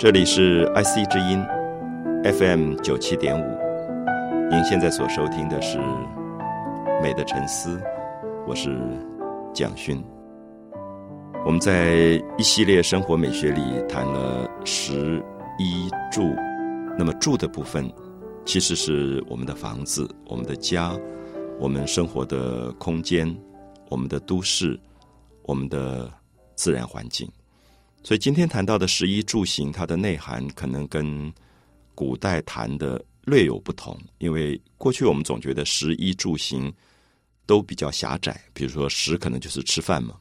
这里是 IC 之音 FM 九七点五，您现在所收听的是《美的沉思》，我是蒋勋。我们在一系列生活美学里谈了食、衣、住，那么住的部分其实是我们的房子、我们的家、我们生活的空间、我们的都市、我们的自然环境。所以今天谈到的食衣住行，它的内涵可能跟古代谈的略有不同。因为过去我们总觉得食衣住行都比较狭窄，比如说食可能就是吃饭嘛，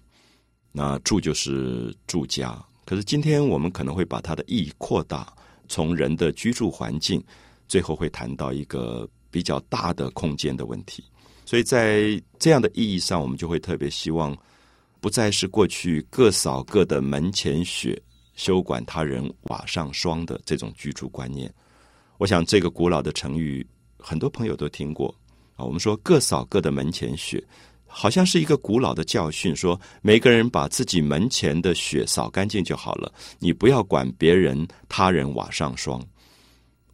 那住就是住家。可是今天我们可能会把它的意义扩大，从人的居住环境，最后会谈到一个比较大的空间的问题。所以在这样的意义上，我们就会特别希望。不再是过去各扫各的门前雪，休管他人瓦上霜的这种居住观念。我想这个古老的成语，很多朋友都听过啊。我们说各扫各的门前雪，好像是一个古老的教训，说每个人把自己门前的雪扫干净就好了，你不要管别人他人瓦上霜。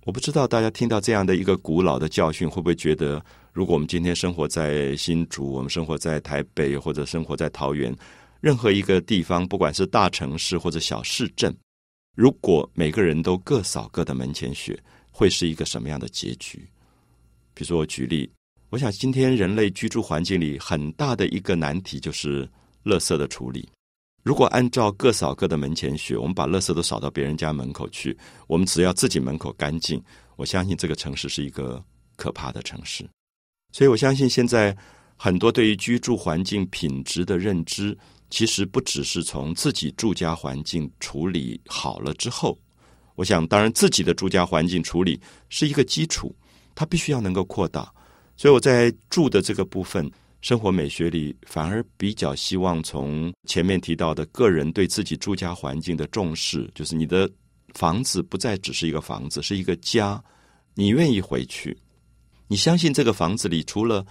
我不知道大家听到这样的一个古老的教训，会不会觉得？如果我们今天生活在新竹，我们生活在台北，或者生活在桃园，任何一个地方，不管是大城市或者小市镇，如果每个人都各扫各的门前雪，会是一个什么样的结局？比如说，我举例，我想今天人类居住环境里很大的一个难题就是垃圾的处理。如果按照各扫各的门前雪，我们把垃圾都扫到别人家门口去，我们只要自己门口干净，我相信这个城市是一个可怕的城市。所以，我相信现在很多对于居住环境品质的认知，其实不只是从自己住家环境处理好了之后。我想，当然自己的住家环境处理是一个基础，它必须要能够扩大。所以，我在住的这个部分，生活美学里，反而比较希望从前面提到的个人对自己住家环境的重视，就是你的房子不再只是一个房子，是一个家，你愿意回去。你相信这个房子里除了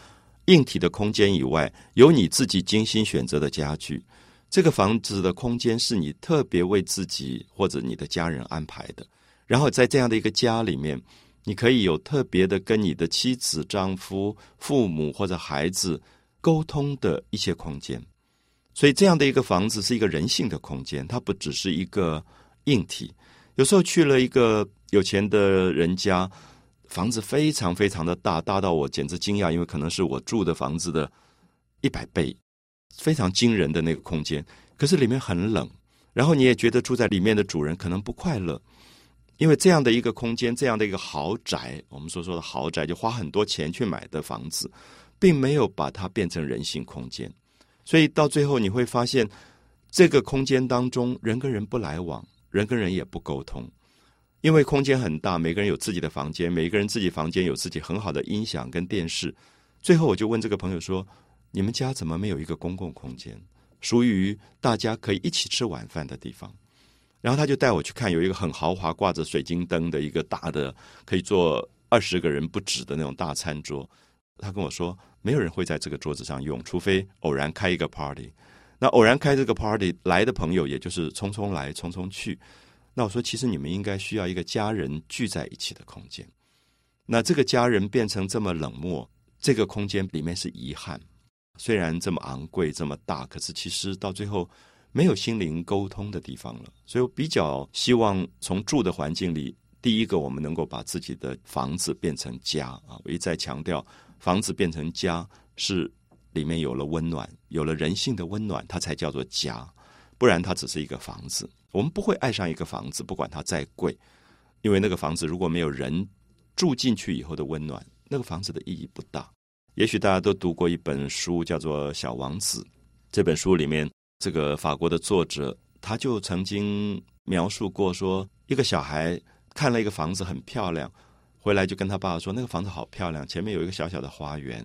硬体的空间以外，有你自己精心选择的家具。这个房子的空间是你特别为自己或者你的家人安排的。然后在这样的一个家里面，你可以有特别的跟你的妻子、丈夫、父母或者孩子沟通的一些空间。所以这样的一个房子是一个人性的空间，它不只是一个硬体。有时候去了一个有钱的人家。房子非常非常的大，大到我简直惊讶，因为可能是我住的房子的一百倍，非常惊人的那个空间。可是里面很冷，然后你也觉得住在里面的主人可能不快乐，因为这样的一个空间，这样的一个豪宅，我们所说的豪宅，就花很多钱去买的房子，并没有把它变成人性空间。所以到最后你会发现，这个空间当中，人跟人不来往，人跟人也不沟通。因为空间很大，每个人有自己的房间，每个人自己房间有自己很好的音响跟电视。最后，我就问这个朋友说：“你们家怎么没有一个公共空间，属于大家可以一起吃晚饭的地方？”然后他就带我去看，有一个很豪华、挂着水晶灯的一个大的，可以坐二十个人不止的那种大餐桌。他跟我说：“没有人会在这个桌子上用，除非偶然开一个 party。那偶然开这个 party 来的朋友，也就是匆匆来，匆匆去。”那我说，其实你们应该需要一个家人聚在一起的空间。那这个家人变成这么冷漠，这个空间里面是遗憾。虽然这么昂贵、这么大，可是其实到最后没有心灵沟通的地方了。所以我比较希望从住的环境里，第一个我们能够把自己的房子变成家啊！我一再强调，房子变成家是里面有了温暖，有了人性的温暖，它才叫做家。不然，它只是一个房子。我们不会爱上一个房子，不管它再贵，因为那个房子如果没有人住进去以后的温暖，那个房子的意义不大。也许大家都读过一本书，叫做《小王子》。这本书里面，这个法国的作者他就曾经描述过，说一个小孩看了一个房子很漂亮，回来就跟他爸爸说：“那个房子好漂亮，前面有一个小小的花园，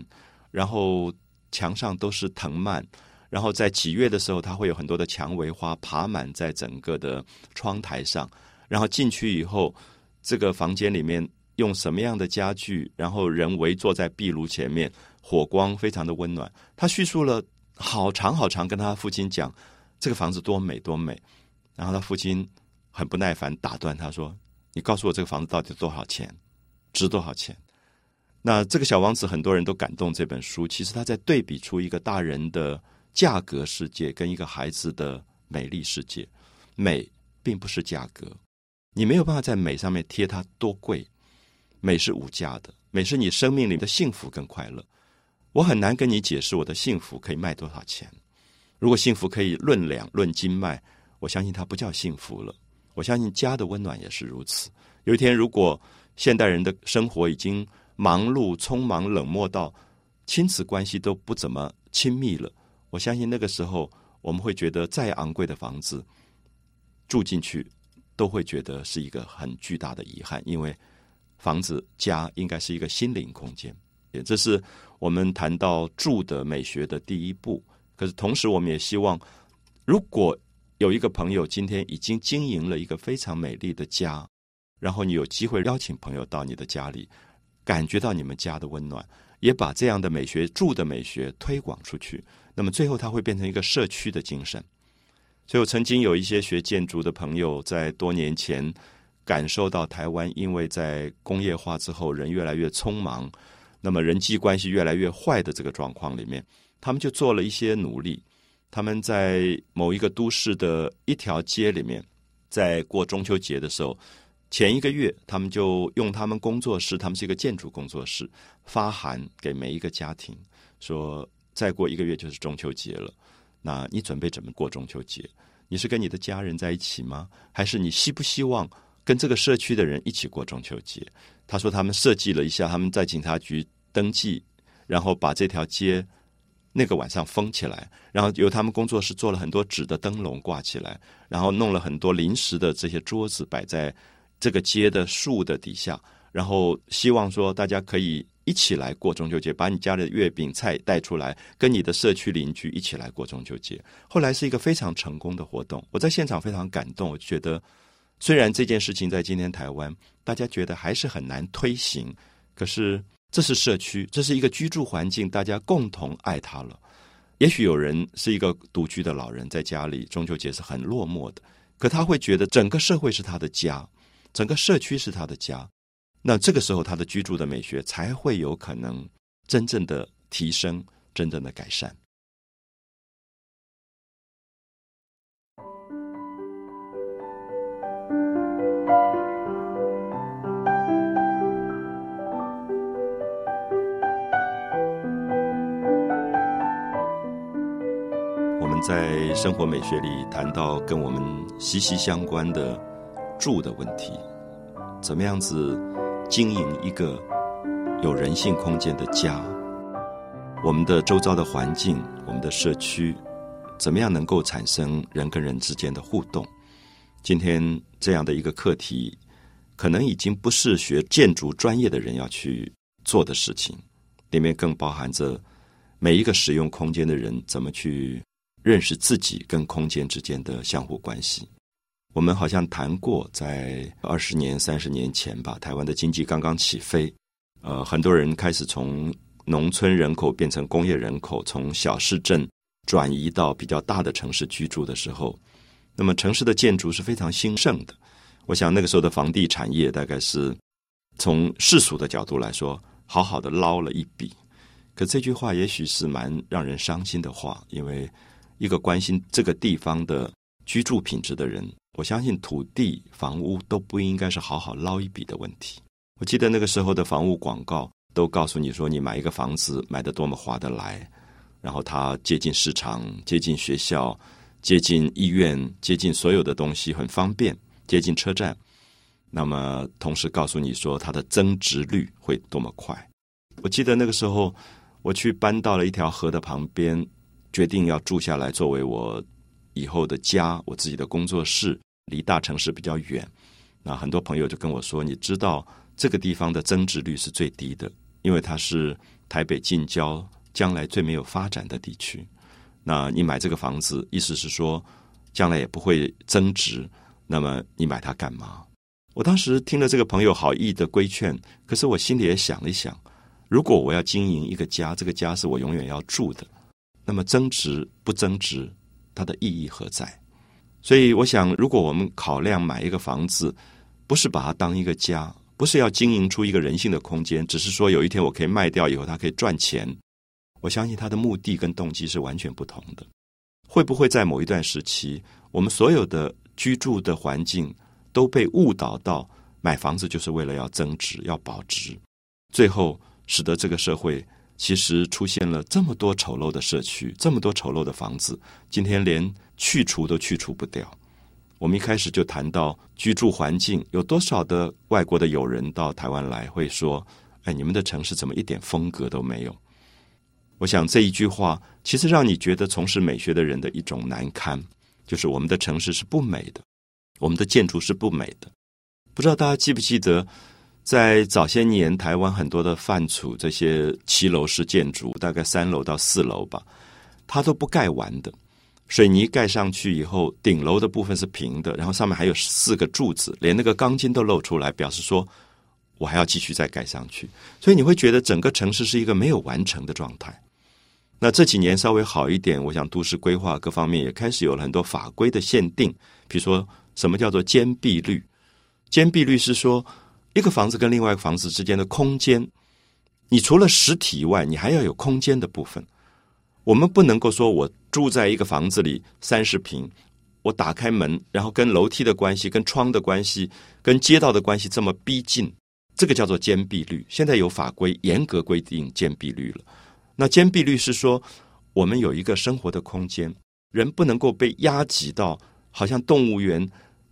然后墙上都是藤蔓。”然后在几月的时候，它会有很多的蔷薇花爬满在整个的窗台上。然后进去以后，这个房间里面用什么样的家具？然后人围坐在壁炉前面，火光非常的温暖。他叙述了好长好长，跟他父亲讲这个房子多美多美。然后他父亲很不耐烦打断他说：“你告诉我这个房子到底多少钱，值多少钱？”那这个小王子很多人都感动这本书，其实他在对比出一个大人的价格世界跟一个孩子的美丽世界。美并不是价格，你没有办法在美上面贴它多贵。美是无价的，美是你生命里的幸福跟快乐。我很难跟你解释我的幸福可以卖多少钱。如果幸福可以论两论斤卖，我相信它不叫幸福了。我相信家的温暖也是如此。有一天，如果现代人的生活已经忙碌、匆忙、冷漠到亲子关系都不怎么亲密了，我相信那个时候我们会觉得再昂贵的房子住进去都会觉得是一个很巨大的遗憾，因为房子家应该是一个心灵空间。也这是我们谈到住的美学的第一步。可是同时，我们也希望，如果有一个朋友今天已经经营了一个非常美丽的家，然后你有机会邀请朋友到你的家里。感觉到你们家的温暖，也把这样的美学住的美学推广出去。那么最后，它会变成一个社区的精神。所以我曾经有一些学建筑的朋友，在多年前感受到台湾因为在工业化之后，人越来越匆忙，那么人际关系越来越坏的这个状况里面，他们就做了一些努力。他们在某一个都市的一条街里面，在过中秋节的时候。前一个月，他们就用他们工作室，他们是一个建筑工作室，发函给每一个家庭，说再过一个月就是中秋节了。那你准备怎么过中秋节？你是跟你的家人在一起吗？还是你希不希望跟这个社区的人一起过中秋节？他说他们设计了一下，他们在警察局登记，然后把这条街那个晚上封起来，然后由他们工作室做了很多纸的灯笼挂起来，然后弄了很多临时的这些桌子摆在。这个街的树的底下，然后希望说大家可以一起来过中秋节，把你家的月饼菜带出来，跟你的社区邻居一起来过中秋节。后来是一个非常成功的活动，我在现场非常感动。我觉得，虽然这件事情在今天台湾大家觉得还是很难推行，可是这是社区，这是一个居住环境，大家共同爱它了。也许有人是一个独居的老人，在家里中秋节是很落寞的，可他会觉得整个社会是他的家。整个社区是他的家，那这个时候他的居住的美学才会有可能真正的提升，真正的改善。我们在生活美学里谈到跟我们息息相关的。住的问题，怎么样子经营一个有人性空间的家？我们的周遭的环境，我们的社区，怎么样能够产生人跟人之间的互动？今天这样的一个课题，可能已经不是学建筑专业的人要去做的事情，里面更包含着每一个使用空间的人怎么去认识自己跟空间之间的相互关系。我们好像谈过，在二十年、三十年前吧，台湾的经济刚刚起飞，呃，很多人开始从农村人口变成工业人口，从小市镇转移到比较大的城市居住的时候，那么城市的建筑是非常兴盛的。我想那个时候的房地产业大概是从世俗的角度来说，好好的捞了一笔。可这句话也许是蛮让人伤心的话，因为一个关心这个地方的居住品质的人。我相信土地、房屋都不应该是好好捞一笔的问题。我记得那个时候的房屋广告都告诉你说，你买一个房子买的多么划得来，然后它接近市场、接近学校、接近医院、接近所有的东西很方便，接近车站。那么同时告诉你说，它的增值率会多么快。我记得那个时候我去搬到了一条河的旁边，决定要住下来作为我以后的家，我自己的工作室。离大城市比较远，那很多朋友就跟我说：“你知道这个地方的增值率是最低的，因为它是台北近郊，将来最没有发展的地区。那你买这个房子，意思是说将来也不会增值，那么你买它干嘛？”我当时听了这个朋友好意的规劝，可是我心里也想了一想：如果我要经营一个家，这个家是我永远要住的，那么增值不增值，它的意义何在？所以，我想，如果我们考量买一个房子，不是把它当一个家，不是要经营出一个人性的空间，只是说有一天我可以卖掉以后，它可以赚钱。我相信它的目的跟动机是完全不同的。会不会在某一段时期，我们所有的居住的环境都被误导到买房子就是为了要增值、要保值，最后使得这个社会其实出现了这么多丑陋的社区，这么多丑陋的房子，今天连去除都去除不掉。我们一开始就谈到居住环境，有多少的外国的友人到台湾来会说：“哎，你们的城市怎么一点风格都没有？”我想这一句话其实让你觉得从事美学的人的一种难堪，就是我们的城市是不美的，我们的建筑是不美的。不知道大家记不记得，在早些年台湾很多的范楚这些骑楼式建筑，大概三楼到四楼吧，它都不盖完的，水泥盖上去以后，顶楼的部分是平的，然后上面还有四个柱子，连那个钢筋都露出来，表示说我还要继续再盖上去。所以你会觉得整个城市是一个没有完成的状态。那这几年稍微好一点，我想都市规划各方面也开始有了很多法规的限定，比如说什么叫做坚壁率？坚壁率是说一个房子跟另外一个房子之间的空间，你除了实体以外，你还要有空间的部分。我们不能够说我住在一个房子里三十平，我打开门，然后跟楼梯的关系、跟窗的关系、跟街道的关系这么逼近，这个叫做间壁率。现在有法规严格规定间壁率了。那间壁率是说，我们有一个生活的空间，人不能够被压挤到，好像动物园。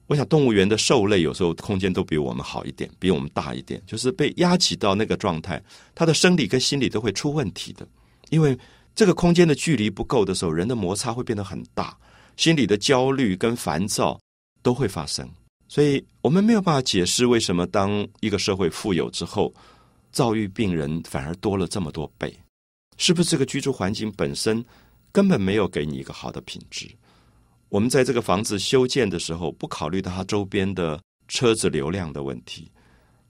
我想动物园的兽类有时候空间都比我们好一点，比我们大一点，就是被压挤到那个状态，他的生理跟心理都会出问题的。因为这个空间的距离不够的时候，人的摩擦会变得很大，心理的焦虑跟烦躁都会发生。所以我们没有办法解释为什么当一个社会富有之后，躁郁病人反而多了这么多倍。是不是这个居住环境本身根本没有给你一个好的品质？我们在这个房子修建的时候，不考虑到它周边的车子流量的问题，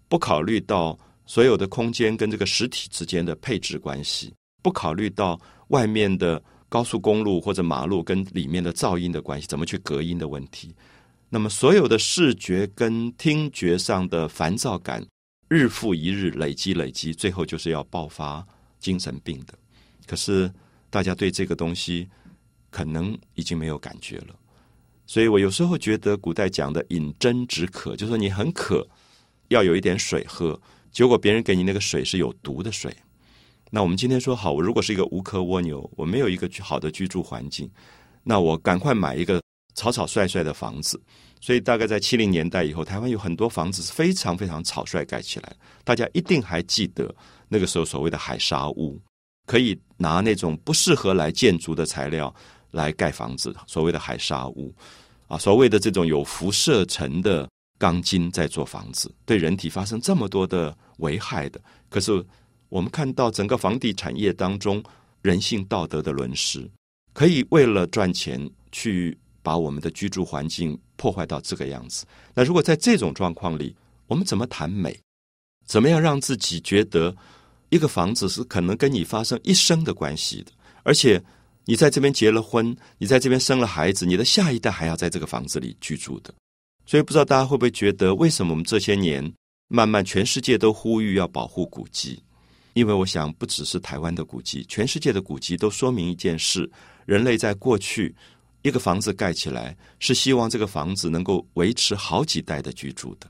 不考虑到所有的空间跟这个实体之间的配置关系，不考虑到外面的高速公路或者马路跟里面的噪音的关系，怎么去隔音的问题？那么所有的视觉跟听觉上的烦躁感，日复一日累积累积，最后就是要爆发。精神病的，可是大家对这个东西可能已经没有感觉了，所以我有时候觉得古代讲的“饮鸩止渴”，就是说你很渴，要有一点水喝，结果别人给你那个水是有毒的水。那我们今天说好，我如果是一个无壳蜗牛，我没有一个好的居住环境，那我赶快买一个草草率率的房子。所以大概在七零年代以后，台湾有很多房子是非常非常草率盖起来，大家一定还记得。那个时候所谓的海沙屋，可以拿那种不适合来建筑的材料来盖房子，所谓的海沙屋啊，所谓的这种有辐射层的钢筋在做房子，对人体发生这么多的危害的。可是我们看到整个房地产业当中人性道德的沦失，可以为了赚钱去把我们的居住环境破坏到这个样子。那如果在这种状况里，我们怎么谈美？怎么样让自己觉得？一个房子是可能跟你发生一生的关系的，而且你在这边结了婚，你在这边生了孩子，你的下一代还要在这个房子里居住的。所以不知道大家会不会觉得，为什么我们这些年慢慢全世界都呼吁要保护古迹？因为我想，不只是台湾的古迹，全世界的古迹都说明一件事：人类在过去一个房子盖起来，是希望这个房子能够维持好几代的居住的，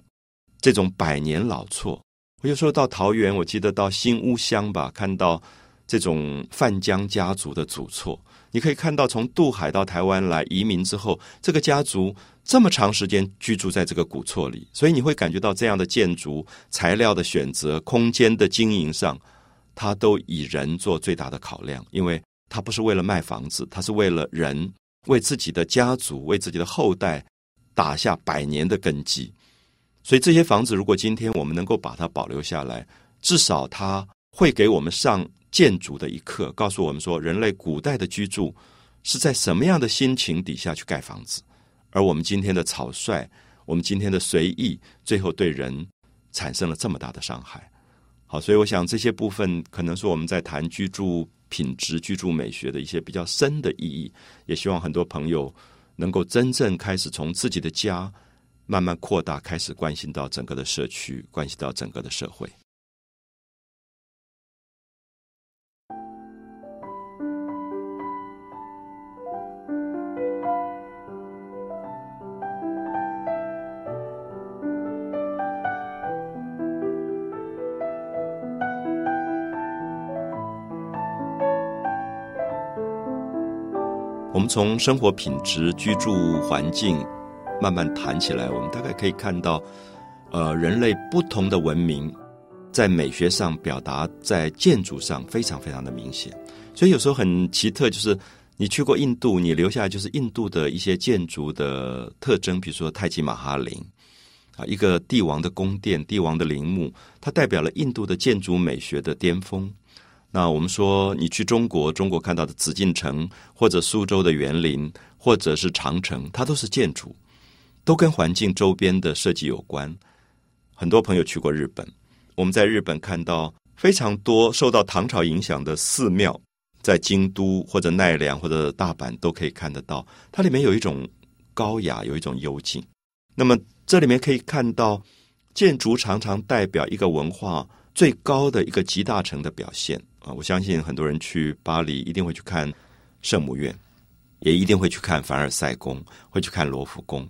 这种百年老厝。我有时候到桃园，我记得到新屋乡吧，看到这种范江家族的祖厝。你可以看到，从渡海到台湾来移民之后，这个家族这么长时间居住在这个古厝里，所以你会感觉到这样的建筑材料的选择、空间的经营上，它都以人做最大的考量，因为它不是为了卖房子，它是为了人为自己的家族、为自己的后代打下百年的根基。所以这些房子，如果今天我们能够把它保留下来，至少它会给我们上建筑的一课，告诉我们说，人类古代的居住是在什么样的心情底下去盖房子，而我们今天的草率，我们今天的随意，最后对人产生了这么大的伤害。好，所以我想这些部分可能是我们在谈居住品质、居住美学的一些比较深的意义，也希望很多朋友能够真正开始从自己的家慢慢扩大，开始关心到整个的社区，关系到整个的社会。我们从生活品质、居住环境慢慢谈起来，我们大概可以看到，呃，人类不同的文明在美学上表达，在建筑上非常非常的明显。所以有时候很奇特，就是你去过印度，你留下来就是印度的一些建筑的特征，比如说泰姬玛哈陵啊，一个帝王的宫殿、帝王的陵墓，它代表了印度的建筑美学的巅峰。那我们说，你去中国，中国看到的紫禁城，或者苏州的园林，或者是长城，它都是建筑，都跟环境周边的设计有关。很多朋友去过日本，我们在日本看到非常多受到唐朝影响的寺庙，在京都或者奈良或者大阪都可以看得到，它里面有一种高雅，有一种幽静。那么这里面可以看到，建筑常常代表一个文化最高的一个集大成的表现。啊，我相信很多人去巴黎一定会去看圣母院，也一定会去看凡尔赛宫，会去看罗浮宫。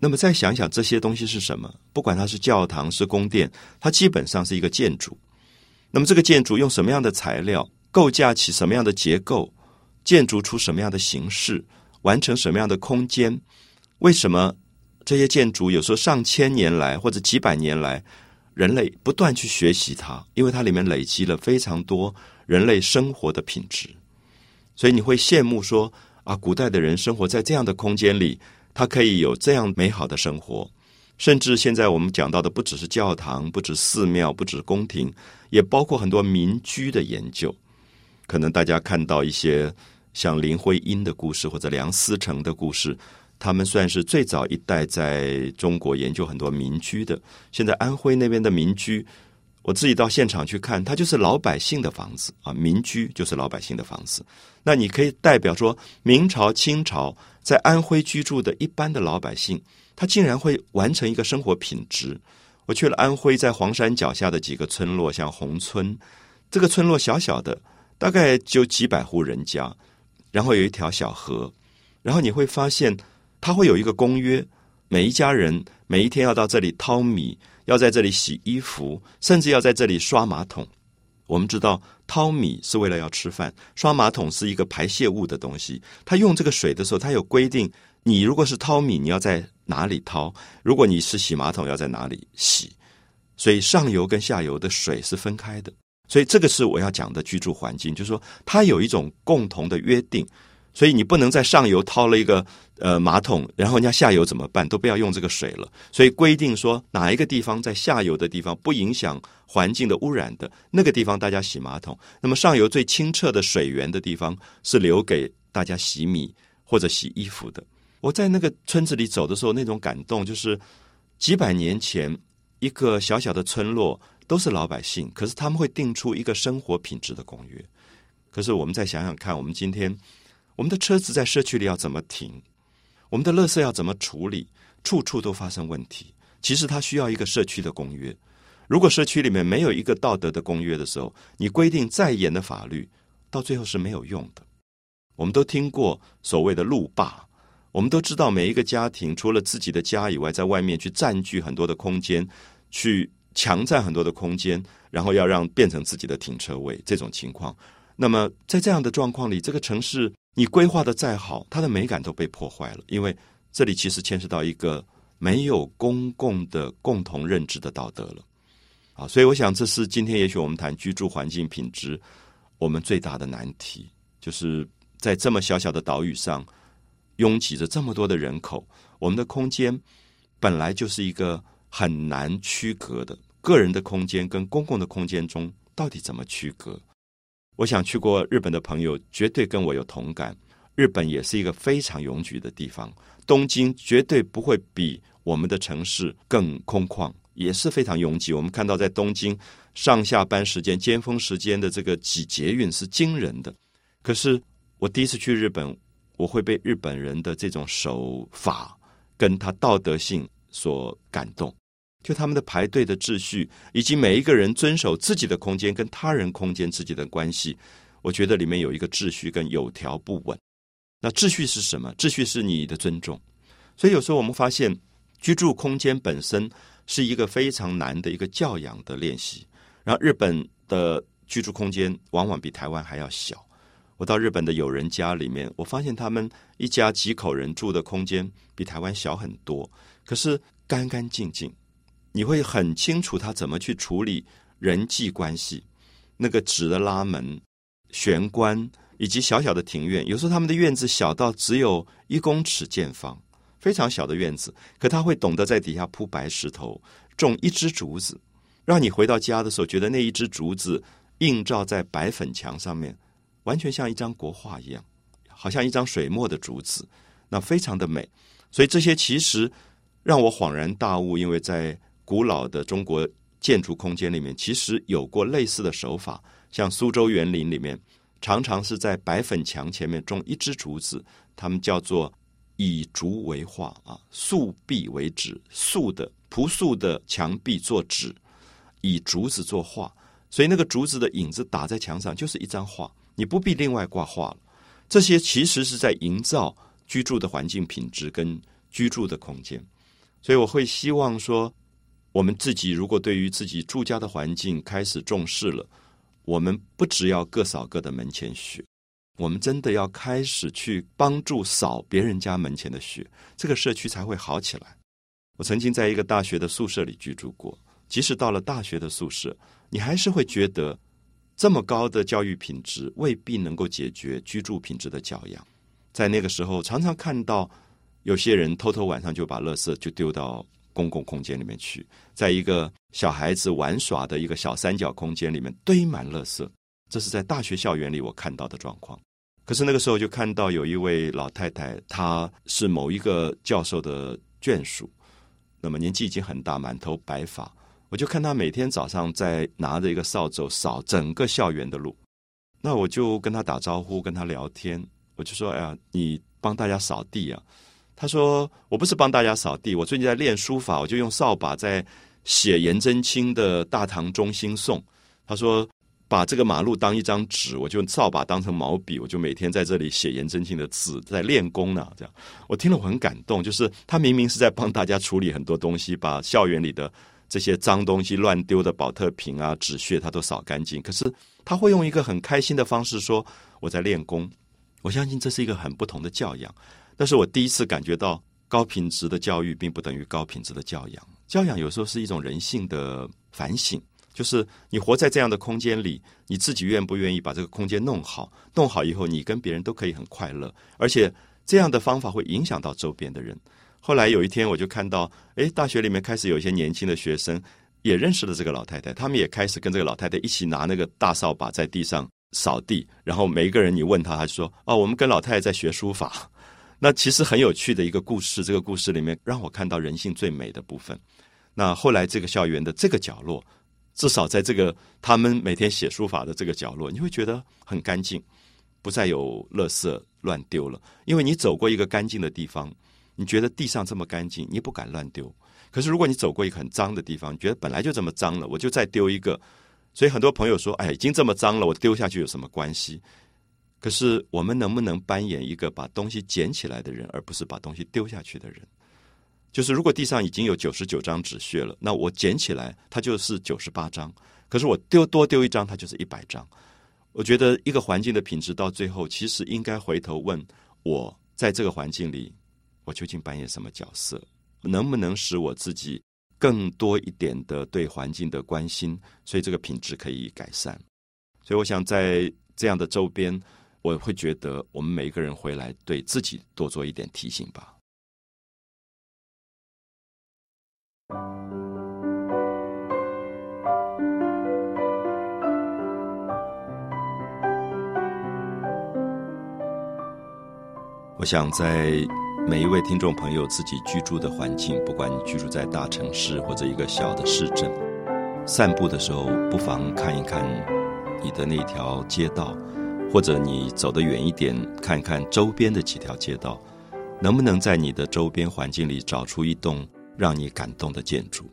那么再想想这些东西是什么？不管它是教堂是宫殿，它基本上是一个建筑。那么这个建筑用什么样的材料构架起什么样的结构，建筑出什么样的形式，完成什么样的空间？为什么这些建筑有时候上千年来或者几百年来？人类不断去学习它，因为它里面累积了非常多人类生活的品质，所以你会羡慕说啊，古代的人生活在这样的空间里，他可以有这样美好的生活。甚至现在我们讲到的，不只是教堂，不止寺庙，不止宫廷，也包括很多民居的研究。可能大家看到一些像林徽因的故事，或者梁思成的故事。他们算是最早一代在中国研究很多民居的。现在安徽那边的民居，我自己到现场去看，它就是老百姓的房子啊，民居就是老百姓的房子。那你可以代表说，明朝、清朝在安徽居住的一般的老百姓，他竟然会完成一个生活品质。我去了安徽，在黄山脚下的几个村落，像宏村，这个村落小小的，大概就几百户人家，然后有一条小河，然后你会发现。他会有一个公约，每一家人每一天要到这里淘米，要在这里洗衣服，甚至要在这里刷马桶。我们知道淘米是为了要吃饭，刷马桶是一个排泄物的东西。他用这个水的时候，他有规定：你如果是淘米，你要在哪里淘；如果你是洗马桶，要在哪里洗。所以上游跟下游的水是分开的。所以这个是我要讲的居住环境，就是说它有一种共同的约定。所以你不能在上游掏了一个呃马桶，然后人家下游怎么办？都不要用这个水了。所以规定说，哪一个地方在下游的地方不影响环境的污染的那个地方，大家洗马桶。那么上游最清澈的水源的地方是留给大家洗米或者洗衣服的。我在那个村子里走的时候，那种感动就是几百年前一个小小的村落都是老百姓，可是他们会定出一个生活品质的公约。可是我们再想想看，我们今天。我们的车子在社区里要怎么停？我们的垃圾要怎么处理？处处都发生问题。其实它需要一个社区的公约。如果社区里面没有一个道德的公约的时候，你规定再严的法律，到最后是没有用的。我们都听过所谓的路霸，我们都知道每一个家庭除了自己的家以外，在外面去占据很多的空间，去强占很多的空间，然后要让变成自己的停车位这种情况。那么在这样的状况里，这个城市。你规划的再好，它的美感都被破坏了，因为这里其实牵涉到一个没有公共的共同认知的道德了。啊，所以我想这是今天也许我们谈居住环境品质，我们最大的难题，就是在这么小小的岛屿上，拥挤着这么多的人口，我们的空间本来就是一个很难区隔的个人的空间跟公共的空间中，到底怎么区隔？我想去过日本的朋友绝对跟我有同感。日本也是一个非常拥挤的地方，东京绝对不会比我们的城市更空旷，也是非常拥挤。我们看到在东京上下班时间、尖峰时间的这个挤捷运是惊人的。可是我第一次去日本，我会被日本人的这种手法跟他道德性所感动。就他们的排队的秩序，以及每一个人遵守自己的空间跟他人空间之间的关系，我觉得里面有一个秩序跟有条不紊。那秩序是什么？秩序是你的尊重。所以有时候我们发现，居住空间本身是一个非常难的一个教养的练习。然后日本的居住空间往往比台湾还要小。我到日本的友人家里面，我发现他们一家几口人住的空间比台湾小很多，可是干干净净。你会很清楚他怎么去处理人际关系，那个纸的拉门、玄关以及小小的庭院。有时候他们的院子小到只有一公尺见方，非常小的院子，可他会懂得在底下铺白石头，种一支竹子，让你回到家的时候觉得那一支竹子映照在白粉墙上面，完全像一张国画一样，好像一张水墨的竹子，那非常的美。所以这些其实让我恍然大悟，因为在古老的中国建筑空间里面，其实有过类似的手法，像苏州园林里面，常常是在白粉墙前面种一支竹子，他们叫做以竹为画啊，素壁为纸，素的朴素的墙壁做纸，以竹子作画，所以那个竹子的影子打在墙上就是一张画，你不必另外挂画了。这些其实是在营造居住的环境品质跟居住的空间，所以我会希望说。我们自己如果对于自己住家的环境开始重视了，我们不只要各扫各的门前雪，我们真的要开始去帮助扫别人家门前的雪，这个社区才会好起来。我曾经在一个大学的宿舍里居住过，即使到了大学的宿舍，你还是会觉得这么高的教育品质未必能够解决居住品质的教养。在那个时候，常常看到有些人偷偷晚上就把垃圾就丢到。公共空间里面去，在一个小孩子玩耍的一个小三角空间里面堆满垃圾，这是在大学校园里我看到的状况。可是那个时候就看到有一位老太太，她是某一个教授的眷属，那么年纪已经很大，满头白发。我就看她每天早上在拿着一个扫帚扫整个校园的路，那我就跟她打招呼，跟她聊天，我就说：“哎呀，你帮大家扫地啊。”他说：“我不是帮大家扫地，我最近在练书法，我就用扫把在写颜真卿的《大唐中心颂》。”他说：“把这个马路当一张纸，我就用扫把当成毛笔，我就每天在这里写颜真卿的字，在练功呢。”这样，我听了我很感动。就是他明明是在帮大家处理很多东西，把校园里的这些脏东西、乱丢的保特瓶啊、纸屑，他都扫干净。可是他会用一个很开心的方式说：“我在练功。”我相信这是一个很不同的教养。那是我第一次感觉到高品质的教育并不等于高品质的教养。教养有时候是一种人性的反省，就是你活在这样的空间里，你自己愿不愿意把这个空间弄好？弄好以后，你跟别人都可以很快乐，而且这样的方法会影响到周边的人。后来有一天，我就看到，哎，大学里面开始有一些年轻的学生也认识了这个老太太，他们也开始跟这个老太太一起拿那个大扫把在地上扫地，然后每一个人你问他，他说：“哦，我们跟老太太在学书法。”那其实很有趣的一个故事，这个故事里面让我看到人性最美的部分。那后来这个校园的这个角落，至少在这个他们每天写书法的这个角落，你会觉得很干净，不再有垃圾乱丢了。因为你走过一个干净的地方，你觉得地上这么干净，你不敢乱丢。可是如果你走过一个很脏的地方，你觉得本来就这么脏了，我就再丢一个。所以很多朋友说：“哎，已经这么脏了，我丢下去有什么关系？”可是，我们能不能扮演一个把东西捡起来的人，而不是把东西丢下去的人？就是如果地上已经有九十九张纸屑了，那我捡起来，它就是九十八张；可是我丢多丢一张，它就是一百张。我觉得一个环境的品质到最后，其实应该回头问我在这个环境里，我究竟扮演什么角色？能不能使我自己更多一点的对环境的关心？所以这个品质可以改善。所以我想在这样的周边。我会觉得，我们每一个人回来，对自己多做一点提醒吧。我想，在每一位听众朋友自己居住的环境，不管你居住在大城市或者一个小的市镇，散步的时候，不妨看一看你的那条街道。或者你走得远一点，看看周边的几条街道，能不能在你的周边环境里找出一栋让你感动的建筑？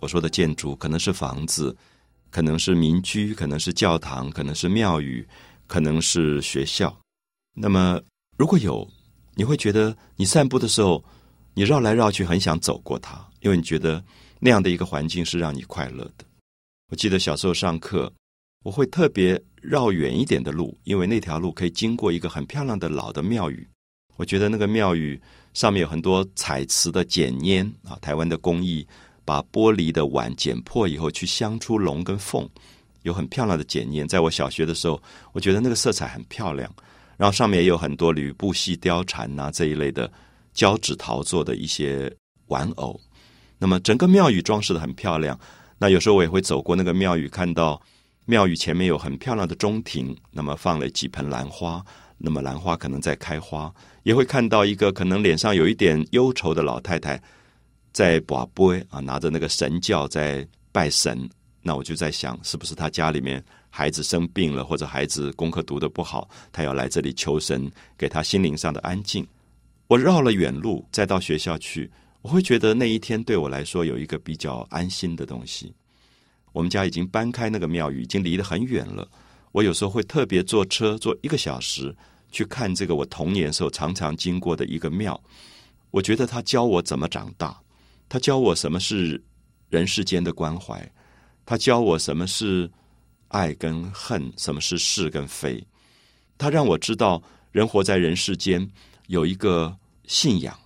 我说的建筑可能是房子，可能是民居，可能是教堂，可能是庙宇，可能是学校。那么，如果有，你会觉得你散步的时候，你绕来绕去，很想走过它，因为你觉得那样的一个环境是让你快乐的。我记得小时候上课，我会特别绕远一点的路，因为那条路可以经过一个很漂亮的老的庙宇。我觉得那个庙宇上面有很多彩瓷的剪黏啊，台湾的工艺，把玻璃的碗剪破以后去镶出龙跟凤，有很漂亮的剪黏。在我小学的时候，我觉得那个色彩很漂亮。然后上面也有很多吕布戏貂蝉呐这一类的胶纸陶做的一些玩偶。那么整个庙宇装饰的很漂亮。那有时候我也会走过那个庙宇，看到庙宇前面有很漂亮的中庭，那么放了几盆兰花，那么兰花可能在开花，也会看到一个可能脸上有一点忧愁的老太太在把杯啊，拿着那个神教在拜神。那我就在想，是不是他家里面孩子生病了，或者孩子功课读得不好，他要来这里求神，给他心灵上的安静。我绕了远路，再到学校去。我会觉得那一天对我来说有一个比较安心的东西。我们家已经搬开那个庙宇，已经离得很远了。我有时候会特别坐车坐一个小时去看这个我童年时候常常经过的一个庙。我觉得他教我怎么长大，他教我什么是人世间的关怀，他教我什么是爱跟恨，什么是是跟非。他让我知道人活在人世间有一个信仰。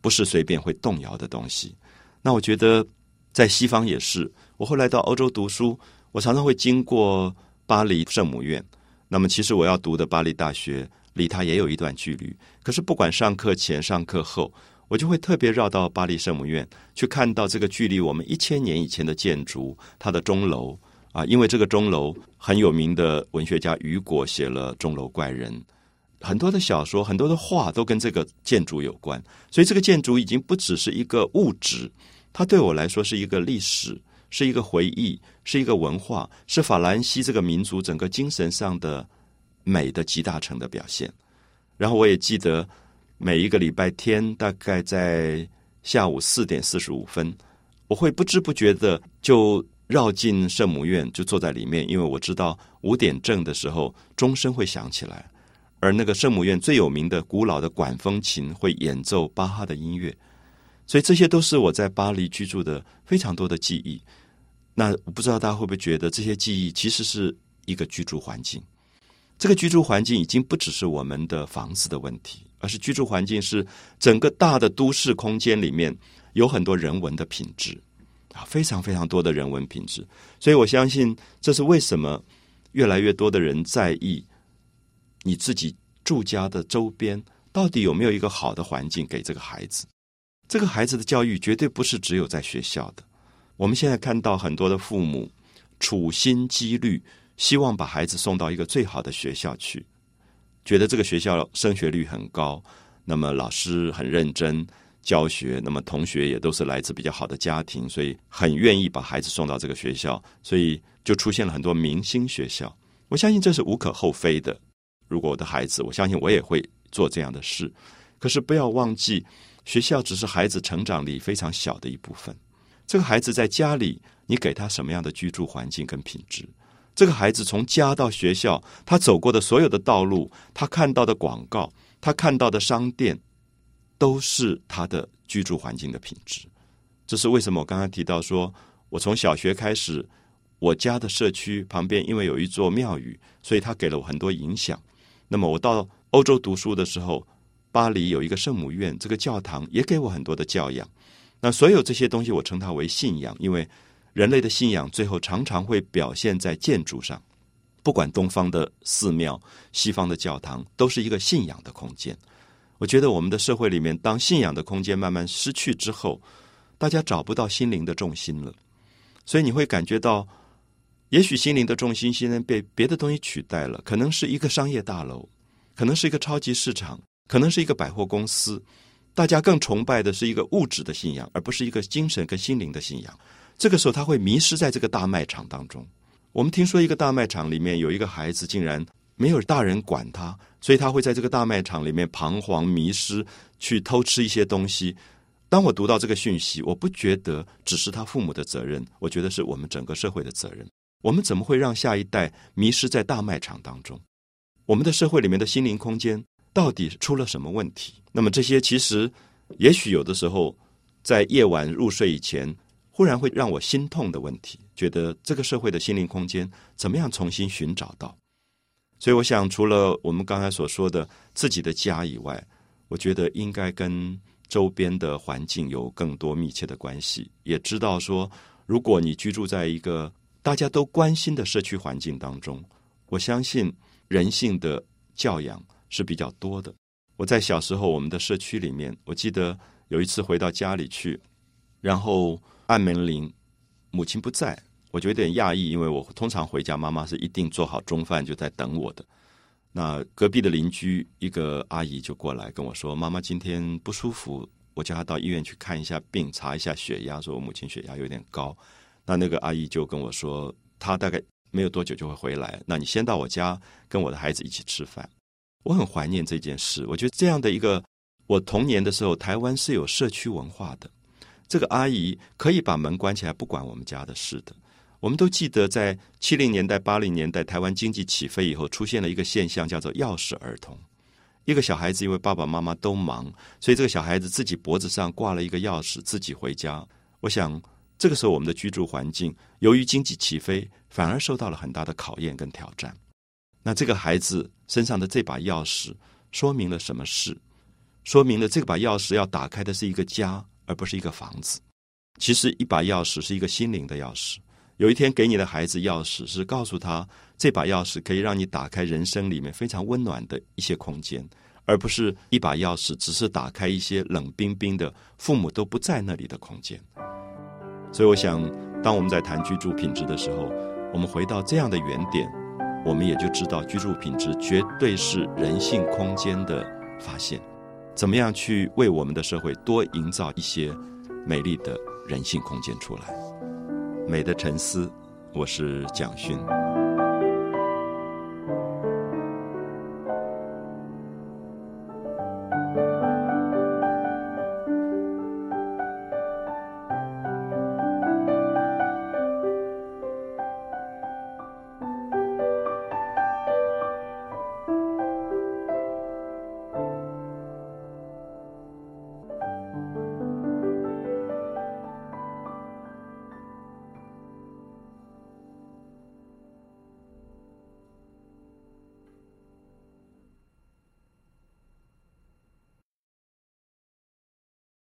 不是随便会动摇的东西。那我觉得在西方也是。我后来到欧洲读书，我常常会经过巴黎圣母院。那么其实我要读的巴黎大学离它也有一段距离。可是不管上课前、上课后，我就会特别绕到巴黎圣母院去看到这个距离我们一千年以前的建筑，它的钟楼啊，因为这个钟楼很有名的文学家雨果写了《钟楼怪人》。很多的小说，很多的画都跟这个建筑有关，所以这个建筑已经不只是一个物质，它对我来说是一个历史，是一个回忆，是一个文化，是法兰西这个民族整个精神上的美的集大成的表现。然后我也记得每一个礼拜天，大概在下午四点四十五分，我会不知不觉的就绕进圣母院，就坐在里面，因为我知道五点正的时候钟声会响起来。而那个圣母院最有名的古老的管风琴会演奏巴哈的音乐，所以这些都是我在巴黎居住的非常多的记忆。那我不知道大家会不会觉得这些记忆其实是一个居住环境？这个居住环境已经不只是我们的房子的问题，而是居住环境是整个大的都市空间里面有很多人文的品质啊，非常非常多的人文品质。所以我相信这是为什么越来越多的人在意。你自己住家的周边到底有没有一个好的环境给这个孩子？这个孩子的教育绝对不是只有在学校的。我们现在看到很多的父母处心积虑，希望把孩子送到一个最好的学校去，觉得这个学校升学率很高，那么老师很认真教学，那么同学也都是来自比较好的家庭，所以很愿意把孩子送到这个学校，所以就出现了很多明星学校。我相信这是无可厚非的。如果我的孩子，我相信我也会做这样的事。可是不要忘记，学校只是孩子成长里非常小的一部分。这个孩子在家里，你给他什么样的居住环境跟品质？这个孩子从家到学校，他走过的所有的道路，他看到的广告，他看到的商店，都是他的居住环境的品质。这是为什么？我刚刚提到说，我从小学开始，我家的社区旁边因为有一座庙宇，所以他给了我很多影响。那么我到欧洲读书的时候，巴黎有一个圣母院，这个教堂也给我很多的教养。那所有这些东西，我称它为信仰，因为人类的信仰最后常常会表现在建筑上。不管东方的寺庙、西方的教堂，都是一个信仰的空间。我觉得我们的社会里面，当信仰的空间慢慢失去之后，大家找不到心灵的重心了。所以你会感觉到。也许心灵的重心现在被别的东西取代了，可能是一个商业大楼，可能是一个超级市场，可能是一个百货公司。大家更崇拜的是一个物质的信仰，而不是一个精神跟心灵的信仰。这个时候，他会迷失在这个大卖场当中。我们听说一个大卖场里面有一个孩子，竟然没有大人管他，所以他会在这个大卖场里面彷徨迷失，去偷吃一些东西。当我读到这个讯息，我不觉得只是他父母的责任，我觉得是我们整个社会的责任。我们怎么会让下一代迷失在大卖场当中？我们的社会里面的心灵空间到底出了什么问题？那么这些其实，也许有的时候在夜晚入睡以前，忽然会让我心痛的问题，觉得这个社会的心灵空间怎么样重新寻找到？所以我想，除了我们刚才所说的自己的家以外，我觉得应该跟周边的环境有更多密切的关系。也知道说，如果你居住在一个大家都关心的社区环境当中，我相信人性的教养是比较多的。我在小时候，我们的社区里面，我记得有一次回到家里去，然后按门铃，母亲不在，我就有点讶异，因为我通常回家，妈妈是一定做好中饭就在等我的。那隔壁的邻居一个阿姨就过来跟我说：“妈妈今天不舒服，我叫她到医院去看一下病，查一下血压，说我母亲血压有点高。”那那个阿姨就跟我说，她大概没有多久就会回来。那你先到我家跟我的孩子一起吃饭。我很怀念这件事。我觉得这样的一个，我童年的时候，台湾是有社区文化的。这个阿姨可以把门关起来，不管我们家的事的。我们都记得，在七零年代、八零年代，台湾经济起飞以后，出现了一个现象，叫做“钥匙儿童”。一个小孩子因为爸爸妈妈都忙，所以这个小孩子自己脖子上挂了一个钥匙，自己回家。我想。这个时候，我们的居住环境由于经济起飞，反而受到了很大的考验跟挑战。那这个孩子身上的这把钥匙，说明了什么事？说明了这把钥匙要打开的是一个家，而不是一个房子。其实，一把钥匙是一个心灵的钥匙。有一天，给你的孩子钥匙，是告诉他这把钥匙可以让你打开人生里面非常温暖的一些空间，而不是一把钥匙只是打开一些冷冰冰的、父母都不在那里的空间。所以，我想，当我们在谈居住品质的时候，我们回到这样的原点，我们也就知道，居住品质绝对是人性空间的发现。怎么样去为我们的社会多营造一些美丽的人性空间出来？美的沉思，我是蒋勋。